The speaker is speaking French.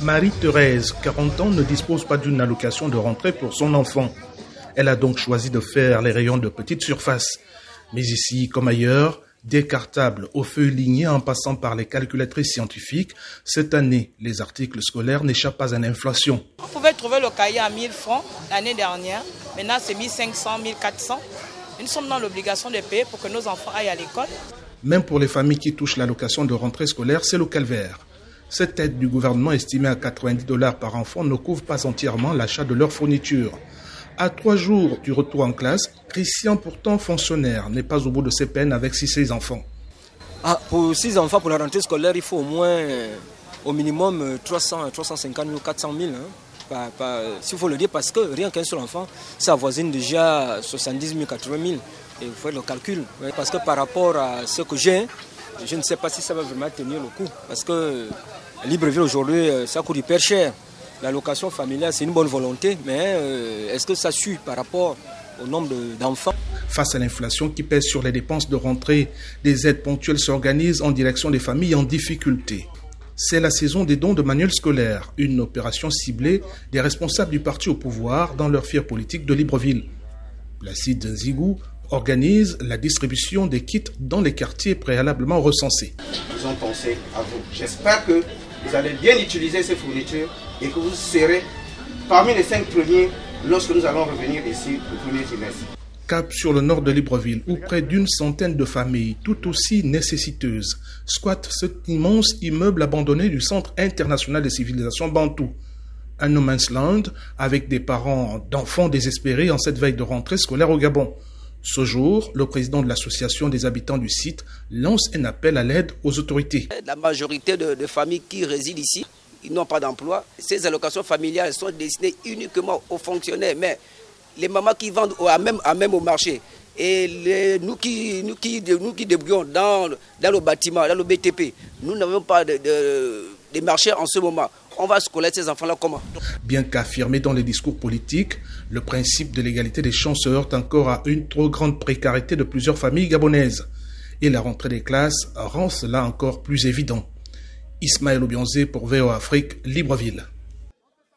Marie-Thérèse, 40 ans, ne dispose pas d'une allocation de rentrée pour son enfant. Elle a donc choisi de faire les rayons de petite surface. Mais ici, comme ailleurs, décartables au feu ligné en passant par les calculatrices scientifiques, cette année, les articles scolaires n'échappent pas à l'inflation. On pouvait trouver le cahier à 1000 francs l'année dernière. Maintenant, c'est 1500, 1400. Nous sommes dans l'obligation de payer pour que nos enfants aillent à l'école. Même pour les familles qui touchent l'allocation de rentrée scolaire, c'est le calvaire. Cette aide du gouvernement estimée à 90 dollars par enfant ne couvre pas entièrement l'achat de leurs fournitures. À trois jours du retour en classe, Christian, pourtant fonctionnaire, n'est pas au bout de ses peines avec ses enfants. Ah, pour six enfants, pour la rentrée scolaire, il faut au moins, euh, au minimum, 300, 350 000, 400 000. S'il faut le dire, parce que rien qu'un seul enfant, ça avoisine déjà 70 000, 80 000. Et vous faites le calcul. Parce que par rapport à ce que j'ai, je ne sais pas si ça va vraiment tenir le coup. Parce que Libreville aujourd'hui, euh, ça coûte hyper cher. La location familiale, c'est une bonne volonté, mais euh, est-ce que ça suit par rapport au nombre d'enfants? Face à l'inflation qui pèse sur les dépenses de rentrée, des aides ponctuelles s'organisent en direction des familles en difficulté. C'est la saison des dons de manuels scolaires, une opération ciblée des responsables du parti au pouvoir dans leur fière politique de Libreville. Placide Zigou organise la distribution des kits dans les quartiers préalablement recensés. Nous avons pensé à vous. J'espère que vous allez bien utiliser ces fournitures et que vous serez parmi les cinq premiers lorsque nous allons revenir ici au premier trimestre. Cap sur le nord de Libreville, où près d'une centaine de familles, tout aussi nécessiteuses, squattent cet immense immeuble abandonné du Centre international des civilisations Bantou. Un no man's land avec des parents d'enfants désespérés en cette veille de rentrée scolaire au Gabon. Ce jour, le président de l'association des habitants du site lance un appel à l'aide aux autorités. La majorité de, familles qui résident ici, ils n'ont pas d'emploi. Ces allocations familiales sont destinées uniquement aux fonctionnaires, mais les mamans qui vendent à même, au marché, et nous qui nous qui nous qui débrouillons dans, le bâtiment, dans le BTP, nous n'avons pas de, marché en ce moment. Bien qu'affirmé dans les discours politiques, le principe de l'égalité des chances se heurte encore à une trop grande précarité de plusieurs familles gabonaises. Et la rentrée des classes rend cela encore plus évident. Ismaël Obionzé pour VO Afrique, Libreville.